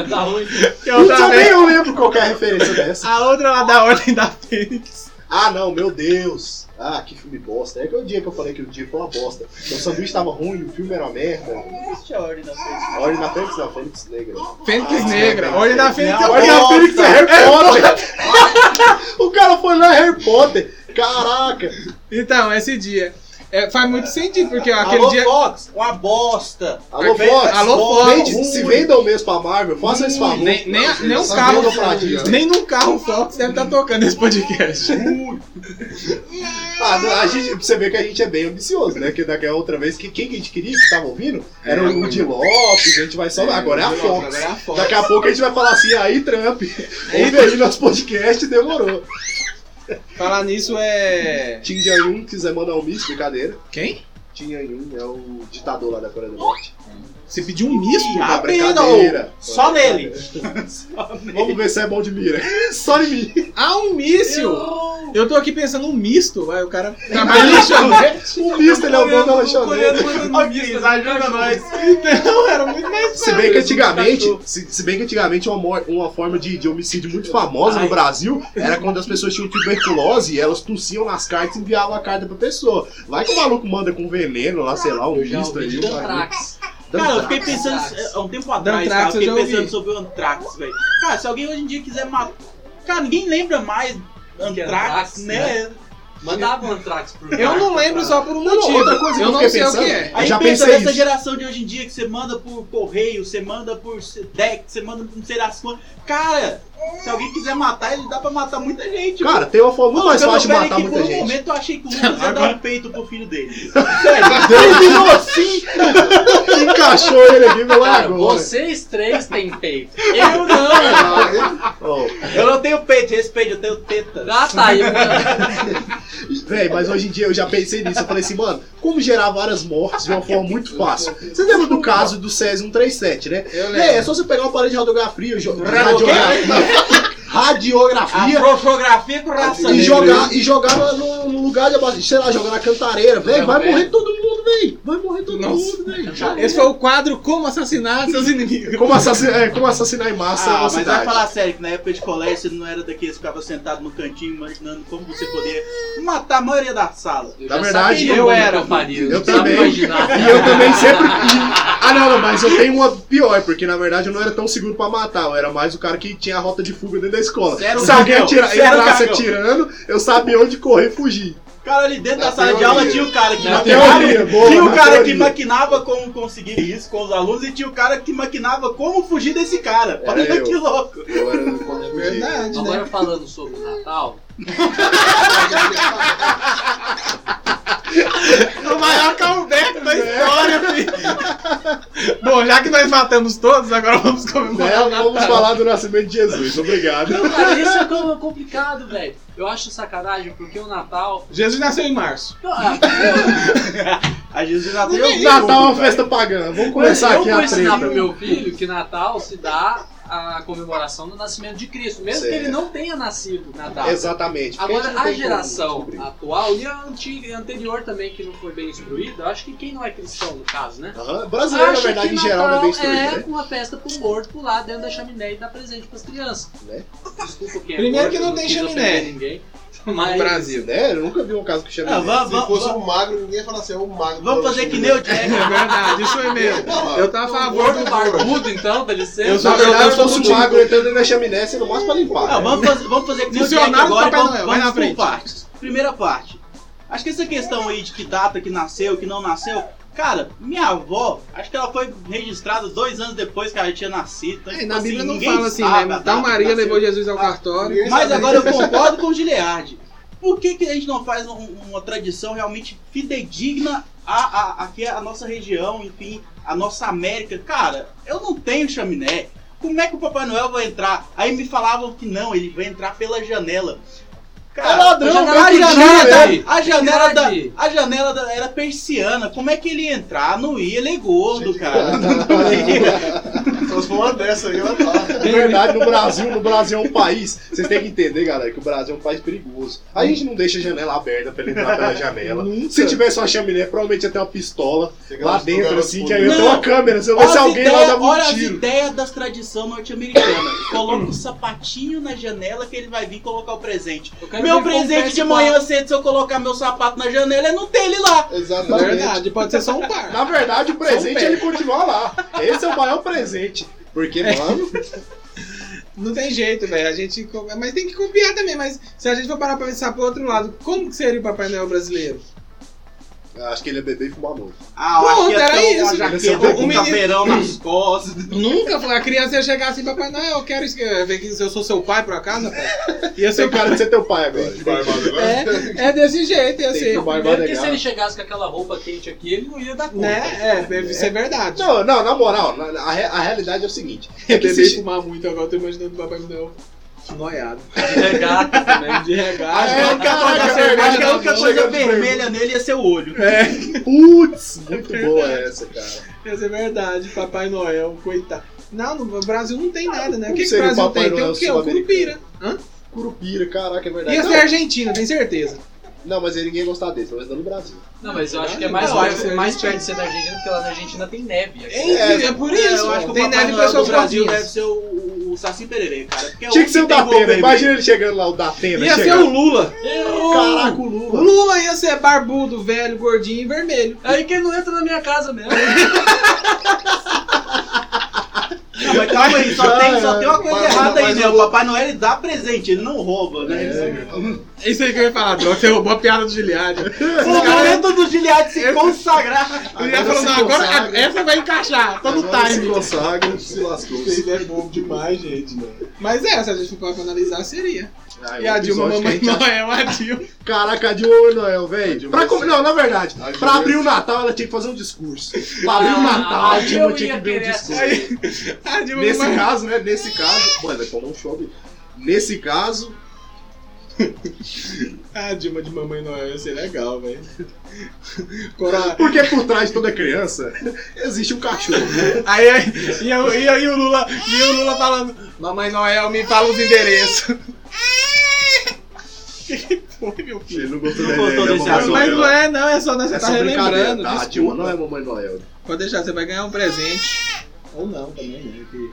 tá ruim. Outra também eu lembro qualquer referência dessa. A outra lá da Ordem da Fênix. Ah, não, meu Deus. Ah, que filme bosta. É que o dia que eu falei que o dia foi uma bosta. O sanduíche tava ruim, o filme era uma merda. Não existe a ordem da frente. Ordem da Fênix não, Fênix Negra. Fênix Ah, Negra. Ordem da Fênix é Ordem da. Fênix é Harry Potter. o cara foi lá Harry Potter. Caraca. Então, esse dia. É, faz muito sentido, porque aquele Alô, dia. Fox, uma bosta. Alô. Fox. Alô, Fox. Vende- se vendam mesmo pra Marvel, faça esse favor. Nem, nem, Não, nem um carro. Nem num carro Fox deve estar tocando esse podcast. Ah, a gente, você vê que a gente é bem ambicioso, né? Que daquela outra vez, que quem que a gente queria que tava ouvindo era o Woody Lopes, a gente vai só. Agora é a Fox. Agora é a Fox. Daqui a pouco a gente vai falar assim, aí Trump, ouve aí nosso podcast, demorou. Falar nisso é. Kim Jong-un quiser mandar um misto, brincadeira. Quem? Kim Jong-un é o ditador lá da Coreia do Norte. Você pediu um misto? Abrindo. brincadeira. Só nele. Vamos ver se é bom de mira. Só em mim. Ah, um míssil! Eu tô aqui pensando um misto, vai, o cara trabalha lanchonete. O misto, ele é o dono da lanchonete. Ok, ajuda nós. Então, era muito mais Se bem que antigamente, se, se bem que antigamente uma, uma forma de, de homicídio muito famosa no Ai. Brasil era quando as pessoas tinham tuberculose e elas tossiam nas cartas e enviavam a carta pra pessoa. Vai que o maluco manda com veneno lá, sei lá, um Eu misto aí. um. Cara, eu fiquei pensando há um tempo atrás, cara, eu fiquei pensando sobre o Antrax, velho. Cara, se alguém hoje em dia quiser matar. Cara, ninguém lembra mais Antrax, Antrax, né? Mandava um Antrax pro Eu não lembro só por um Não, motivo. outra coisa eu não sei o pensando- que é. Aí já pensa pensei nessa isso. geração de hoje em dia que você manda por correio, você manda por deck, você manda por não sei das quantas. Cara, se alguém quiser matar, ele dá pra matar muita gente. Cara, tem uma forma muito mais fácil de matar muita por um gente. momento eu achei que o Lucas ia dar um peito pro filho dele. Ele virou assim, encaixou ele aqui Cara, agora. vocês três têm peito. Eu não! Ó, Eu não tenho peito, respeito, eu tenho teta. Ah, tá aí. Véi, mas hoje em dia eu já pensei nisso. Eu falei assim, mano, como gerar várias mortes de uma forma muito fácil? Você lembra do caso do Césio 137, né? Eu É, é lembro. só você pegar uma parede de radiografia, Radiografia? Radiografia, A radiografia profografia com raça e jogar, e jogar no, no lugar de abaixo, sei lá, jogar na cantareira, velho, Não, vai velho. morrer todo mundo, velho. Vai morrer todo Nossa. mundo, velho. Esse foi o quadro Como Assassinar Seus Inimigos. Como assassinar, é, como assassinar em massa Ah, mas vai falar sério que na época de colégio você não era daqueles que ficava sentado no cantinho imaginando como você poderia matar a maioria da sala. Eu Na verdade, eu como era. Eu, Eu também. E eu também sempre. Ah, não, não, mas eu tenho uma pior, porque na verdade eu não era tão seguro pra matar. Eu era mais o cara que tinha a rota de fuga dentro da escola. Zero Se alguém cagão, atira, zero entrasse cagão. atirando, eu sabia onde correr e fugir. Cara, ali dentro Na da sala de teoria. aula tinha o cara que Na maquinava. teoria, boa, tinha o na cara que teoria. maquinava como conseguir isso com os alunos e tinha o cara que maquinava como fugir desse cara. Era Olha eu. que louco. Eu era quando É fugi. verdade, né? Agora falando sobre o Natal, O maior comeback da história, filho. Bom, já que nós matamos todos, agora vamos comemorar o Né? Vamos Natal. falar do nascimento de Jesus. Obrigado. Não, cara, isso é como complicado, velho. Eu acho sacanagem porque o Natal. Jesus nasceu em março. Ah, A Jesus Natal. Natal é uma festa pagã. Vamos começar eu aqui vou a ensinar pro meu filho que Natal se dá a comemoração do nascimento de Cristo, mesmo que Certo. ele não tenha nascido na data. Exatamente. Agora, não a tem geração atual e a antiga, anterior também, que não foi bem instruída, eu acho que quem não é cristão, no caso, né? Aham. Brasileiro, na verdade, que em geral, não é bem instruído, é né? uma festa pro morto pular dentro da chaminé e dar presente pras crianças. Né? Desculpa quem é Primeiro gordo, que não tem quis chaminé. Ninguém, No mas Brasil. Né? Eu nunca vi um caso que chama Ah, vamos, Se fosse vamos, um magro, ninguém ia falar assim, é um magro. vamos fazer que nem o É Jack. verdade, isso é mesmo. Eu tava a favor gordo do barbudo, então, dá licença. Eu sou- eu sou fosse um magro entrando na chaminé, sendo mais pra limpar. Não, né? vamos, fazer, vamos fazer que Jack agora e vamos, vamos na por frente. partes. Primeira parte. Acho que essa questão aí de que data que nasceu, que não nasceu. Cara, minha avó, acho que ela foi registrada dois anos depois que ela tinha nascido. Então, É, tipo na Bíblia assim, não ninguém fala assim, sabe a né? data que Maria nasceu. levou Jesus ao cartório. Mas agora eu concordo com o Giliardi. Por que, que a gente não faz um- uma tradição realmente fidedigna à, à, aqui à nossa região, enfim, à nossa América? Cara, eu não tenho chaminé. Como é que o Papai Noel vai entrar? Aí me falavam que não, ele vai entrar pela janela. É ladrão, janela vai a janela, da, a janela, da, a janela da- era persiana. Como é que ele ia entrar? Não ia, ele é gordo, cara. Só se for uma dessa aí, ela tá. Na verdade, no Brasil, no Brasil é um país. Vocês têm que entender, galera, que o Brasil é um país perigoso. A gente não deixa a janela aberta pra ele entrar pela janela. Se tivesse uma chaminé, provavelmente ia ter uma pistola lá dentro, assim, que aí ia ter uma câmera. Se eu Olha se as alguém lá ideias- dava olha um as tiro. ideias das tradições norte-americanas. Coloca o sapatinho na janela que ele vai vir colocar o presente. Meu presente de manhã cedo, se eu colocar meu sapato na janela, é não ter ele lá. Exatamente. Verdade, pode ser só um par. Na verdade, o presente pé. ele continua lá. Esse é o maior presente. Porque, mano, Não tem jeito, velho. A gente. Mas tem que copiar também. Mas se a gente for parar pra pensar pro outro lado, como que seria o Papai Noel brasileiro? Acho que ele é beber e fumar muito. Ah, eu Pronto, acho que ia era ter uma isso. jaqueta O com menino- caveirão nas costas. Nunca foi. A criança ia chegar assim, Papai Noel, eu quero isso. eu ver que eu sou seu pai, por acaso. Ia ser Tem o cara de ser teu pai agora. Barbado agora. É, é desse jeito, ia Tem ser. que tomar- Primeiro Vai que se ele chegasse com aquela roupa quente aqui, ele não ia dar conta. Né? É, deve ser verdade. Não, não, na moral, na- a, re- a realidade é o seguinte. É que Beber e se, fumar muito, agora eu tô imaginando o Papai Noel noiado. De regata também. De regata. É, a caraca, cerveja Acho que a na única coisa vermelha nele ia ser o olho. Putz, muito boa essa, cara. Ia ser verdade, Papai Noel, coitado. Não, no Brasil não tem nada, né? O que, que o Brasil Papai tem? Tem Noel o quê? O? Curupira. Hã? Curupira, caraca, é verdade. Ia ser Argentina, tem certeza. Não, mas ninguém ia gostar desse, pelo menos não no Brasil. Não, mas eu acho que é mais, que é mais Argentina. perto de ser da Argentina, porque lá na Argentina tem neve. Aqui. É, é por É, isso. eu acho que o tem Papai neve Noel do pessoas Brasil deve ser o, o, o Saci Pererê, cara. Porque é Tinha que ser o tem da vermelho. imagina ele chegando lá, o da Atena. Ia ser chegando. o Lula. Caraca, o O Lula. Lula ia ser barbudo, velho, gordinho e vermelho. Aí que ele não entra na minha casa mesmo. Mas calma aí, só tem, só tem uma coisa Mas- errada aí, né? o- O Papai Noel ele dá presente, ele não rouba, né? É. Isso aí que eu ia falar, Droga. Você roubou a piada do Giliad. Foi o momento do Giliad se consagrar. Ele ia falando, se não, agora essa vai encaixar, todo Agora se time. consagra, se lascou. Ele é bobo demais, gente, né? Mas é, se a gente for analisar, seria. Ah, E a Dilma, Mamãe a Noel, a Dilma. Caraca, a Dilma Noel, velho. Pra com- Não, na verdade, A pra abrir vai o Natal ela tinha que fazer um discurso. Pra abrir o Natal, a Ah, Dilma tinha que abrir um discurso. Aí, a Dilma Nesse Mamãe- caso, né? Nesse caso. Mano, vai tomar um chove. Nesse caso, A Dilma de Mamãe Noel ia ser legal, velho. Cora- porque por trás de toda criança existe um cachorro. Aí, aí e, eu- e, aí o Lula, e o Lula falando, Mamãe Noel, me fala os endereços. Foi, meu filho. Ele não gostou, Não gostou desse assunto. Mas Noel. não é, não, é só, né? Você É tá relembrando. tá? Dilma não é Mamãe Noel. Pode deixar, você vai ganhar um presente. Ou não também, né? Porque,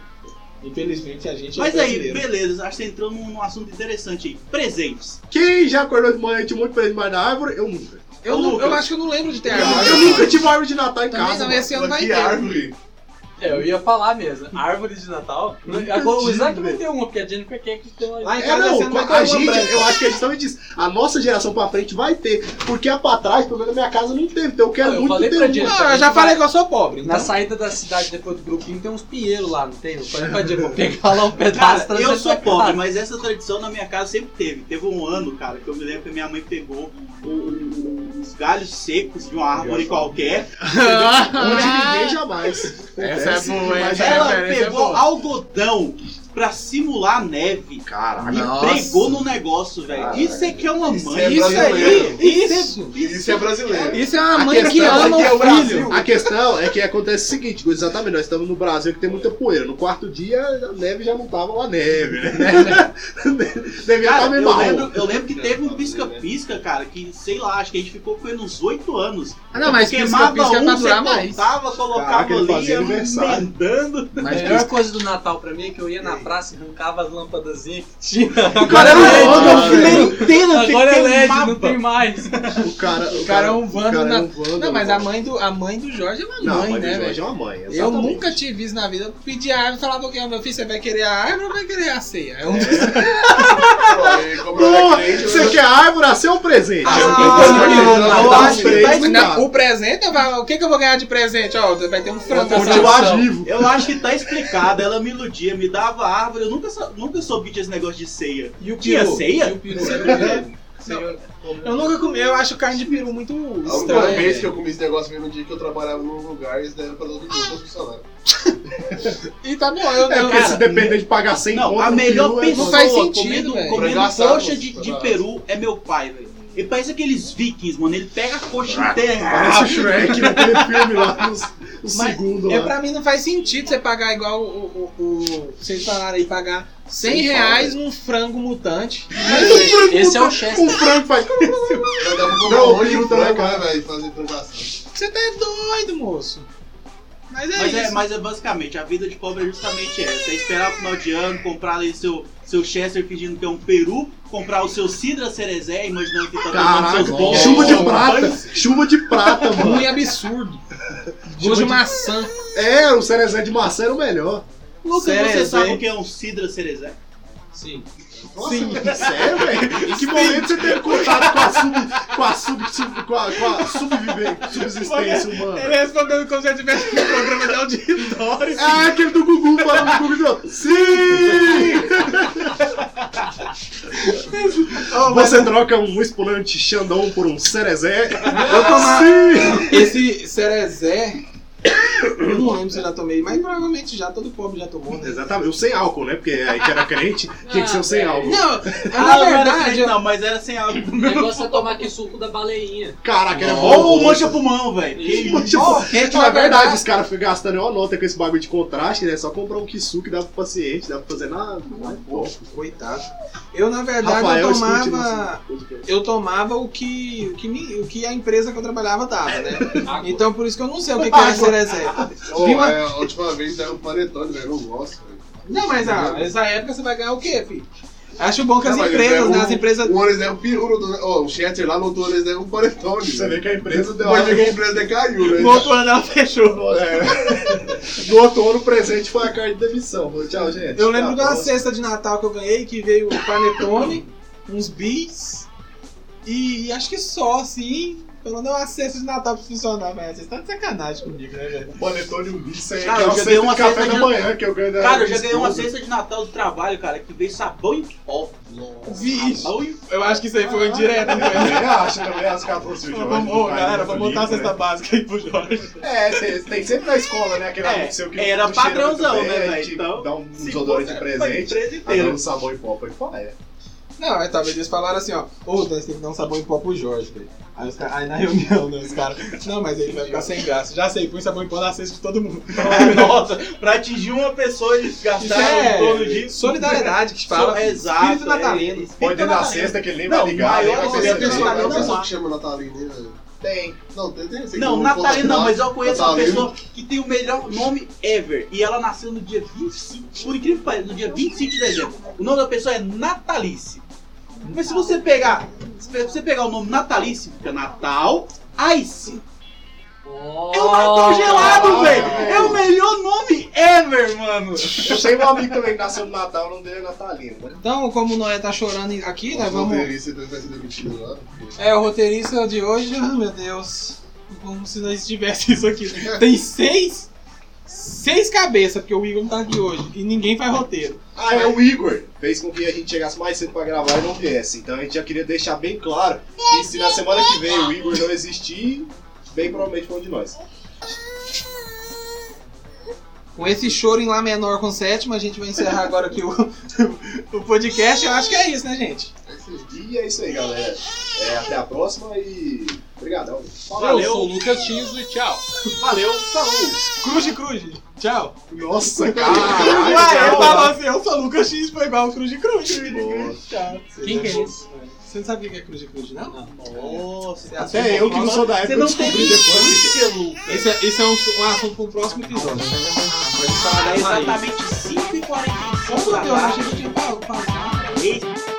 infelizmente a gente é Mas aí, brasileiro. beleza, acho que você entrou num, num assunto interessante aí. Presentes. Quem já acordou de manhã e tinha muito presente embaixo da árvore? Eu nunca. Eu, Lucas. eu acho que eu não lembro de ter Eu, árvore. eu nunca tive uma árvore de Natal em Também casa. não, mano. esse ano vai ter. árvore. É, eu ia falar mesmo. Árvore de Natal. Agora o Isaac vai ter uma, porque a Jennifer quer que tenha uma. Lá em É, casa não, ter a gente, branca. eu acho que a gente também diz, a nossa geração pra frente vai ter, porque a pra trás, pelo menos na minha casa, não teve, então eu quero Não, eu muito falei ter pra uma. Jennifer. Não, eu já falei que eu sou pobre. Na Então... saída da cidade, depois do grupinho, tem uns pinheiros lá, não tem? Eu falei pra Jennifer, vou pegar lá um Cara, pedaço trazer eu sou pobre, casa. mas essa tradição na minha casa sempre teve. Teve um ano, cara, que eu me lembro que minha mãe pegou o- o- os galhos secos de uma árvore qualquer. Onde ninguém jamais. Essa é boa, essa é Ela é pegou boa. algodão pra simular neve Caraca. e pregou no negócio, velho. Isso é que é uma isso mãe. é Isso brasileiro. aí, isso. Isso é brasileiro. Isso é uma A mãe que ama é é o filho. Brasil. A questão é que acontece o seguinte, exatamente, nós estamos no Brasil que tem muita poeira. No quarto dia, a neve já não tava lá neve, né? Devia estar meio eu lembro, eu lembro que teve um pisca-pisca, cara, que sei lá, acho que a gente ficou com ele uns 8 anos. Ah, não, mas Queimava pisca-pisca é um, durar mais. cortava, colocava Caraca, ali, emendando. A Mas melhor coisa do Natal pra mim é que eu ia na praça e arrancava as lâmpadazinhas que tinha. O cara era um LED, a fileira inteira Agora é LED, não tem mais. O cara, O cara é um o cara na- é um. Não, mas a mãe do, a mãe do Jorge é uma Não, a mãe, né, Jorge velho? é uma mãe. Eu exatamente. nunca tive isso na vida. Eu pedi a árvore e falava o quê? Meu filho, você vai querer a árvore ou vai querer a ceia? É um dos eu você eu- quer árvore? Ah, seu presente. Ah, Eu eu que. Eu que o presente, eu vou- o que, que eu vou ganhar de presente? Ó, vai ter um frango. Te. Eu acho que tá explicado, ela me iludia, me dava árvore, eu nunca, sou- nunca soube desse negócio de ceia. E o Tinha peru? ceia? E o peru? Senhor- Eu nunca comi, eu acho carne de peru muito A única estranha. vez que eu comi esse negócio foi no dia que eu trabalhava num lugar e eles deram pra todo mundo, todos os funcionários. E tá bom, eu É, não. porque se depender de pagar 100 Não, conto a melhor peru, é pessoa Não faz sentido, comendo, velho. comendo coxa de, de peru é meu pai, velho. Ele parece aqueles vikings, mano. Ele pega a coxa Ah, inteira. Parece o Shrek naquele filme lá, no, no segundo É, lá. pra mim não faz sentido você pagar igual o. o, o, o- vocês falaram aí, pagar 100 Sem reais num frango mutante. Esse é o Chester. Um frango faz... Já dava pra Não, um peru frango, também, né, velho? Fazer transação. Você tá doido, moço. Mas é Mas isso. é, mas é basicamente, a vida de pobre é justamente essa. É esperar o final de ano, comprar ali seu, seu Chester fingindo que é um peru, comprar o seu Cidra Cerezé, imaginando que tá tomando Caraca, seus bons. chuva de prata. Chuva de prata, mano. Ruim absurdo. Gosto de maçã. É, o Cerezé de maçã era o melhor. Lucas, você sabe o que é um Cidra Cerezé? Sim. Sim, sério, velho? Em que momento você teve contato com a sub, com a sub, sub com a, com a subsistência humana? Ele respondeu como se eu tivesse um programa de auditório. Ah, aquele do Gugu falando do Gugu. Sim! Você troca um exponente Xandão por um Cerezé? Eu tomar Sim! esse cerezé. Eu não lembro se eu já tomei, mas provavelmente já, todo pobre já tomou, né? Exatamente, o sem álcool, né? Porque aí que era crente, tinha que ser o sem álcool. Não, Ah, na não era verdade, crente, eu- não, mas era sem água. O negócio é tomar aqui suco da baleinha. Caraca, era Ou bom. o mancha pulmão, velho. Que- Tipo, Ó, é, na na verdade, os caras ficam gastando uma nota com esse bagulho de contraste, né? Só comprar um Kisu que dá pro paciente, dá pra fazer nada. Vai, pô. coitado. Eu, na verdade, Rafael, eu escute tomava. nosso podcast. Eu tomava o que, o, que me- o que a empresa que eu trabalhava dava, né? Água. Então por isso que eu não sei o que, que é cerezé. Ô, Vi uma- é, a última vez deram um panetone, velho. Eu não gosto, velho. Não, mas ah, nessa época você vai ganhar o quê, filho? Acho bom que as Não, mas empresas, eles né? deram As empresas. Um ano eles peru, no outro- ó, o Cheddar lá no outro ano eles deram um panetone. Você vê que a empresa deu Depois de que a empresa decaiu, né? No outro ano ela fechou. É. No outono, o presente foi a carta de demissão. Falou, Tchau, gente. Eu lembro de Até a uma próxima. cesta de Natal que eu ganhei que veio o panetone, uns bis e acho que só, assim. Pelo menos uma cesta de Natal pra funcionar, mas vocês estão de sacanagem comigo, né, velho? O panetone e o bicho aí, Cara, é eu já ganhei uma de café cesta da de- manhã que eu ganhei da Cara, eu já ganhei uma cesta de Natal do trabalho, cara, que veio sabão em pó. Vixe, eu acho que isso aí foi um direto, não foi? Também acho, também acho que ela assim, o Jorge Vamos, galera, muito vamos montar a cesta né? básica aí pro Jorge. É, tem, tem sempre na escola, né? Aquele É, seu que era padrãozão, né, velho? Então, Dá um desodorante fosse de presente. dá um sabão em pó, foi fora. Não, é, talvez eles falaram assim, ó, ô, nós temos que dar um sabão em pó pro Jorge, velho. Aí, os caras- aí na reunião, né, os caras, não, mas ele vai ficar sem graça. Já sei, põe sabão em pó na cesta de todo mundo. Nossa, pra atingir uma pessoa eles gastaram em torno de. é solidariedade que fala. So- Exato. Espírito natalino. é, espírito Põe dentro da natalino. cesta que ele nem Não, vai ligar, nem maior vai Tem a Você pessoa, a vendo pessoa que chama Natalino, hein, velho? Tem. Não, tem, tem. Não, que Natalino não, mas eu conheço uma Natalino. pessoa que tem o melhor nome ever. E ela nasceu no dia 25, por incrível que pareça, no dia 25 de dezembro. O nome da pessoa é Natalice. Mas se você pegar, se você pegar o nome Natalice, fica Natal Ice. É o Natal gelado, Ah, velho! É o melhor nome ever, mano! Eu tenho um amigo também que nasceu no Natal, o nome dele é Natalino. né? Então, como o Noé tá chorando aqui, nós Vamos vai ser demitido agora. É, o roteirista de hoje, ah, meu Deus. Como se nós tivesse isso aqui. Tem seis. Seis cabeças, porque o Igor não tá aqui hoje. E ninguém faz roteiro. Ah, é o Igor. Fez com que a gente chegasse mais cedo pra gravar e não viesse. Então a gente já queria deixar bem claro que se na semana que vem o Igor não existir, bem provavelmente foi um de nós. Com esse choro em Lá menor com sétima, a gente vai encerrar agora aqui o, o podcast. Eu acho que é isso, né, gente? É isso aí. E é isso aí, galera. É, até a próxima e. Obrigadão. Tá Eu Valeu. sou o Lucas Tiso e tchau. Valeu, falou! Cruz, cruz. Tchau. Nossa, Ué, caralho. eu falou assim, eu sou Lucas X, foi igual o Cruz de Cruz. Tchau. Quem que é esse? Você não sabia o que é Cruz de Cruz, não? Nossa, Até eu que não sou da Você época não descobri depois. Lucas. Esse é, esse é um, um assunto para um próximo episódio. Pode falar É da exatamente 5h45 Oh, da meu Deus, eu tarde. achei que tinha falado.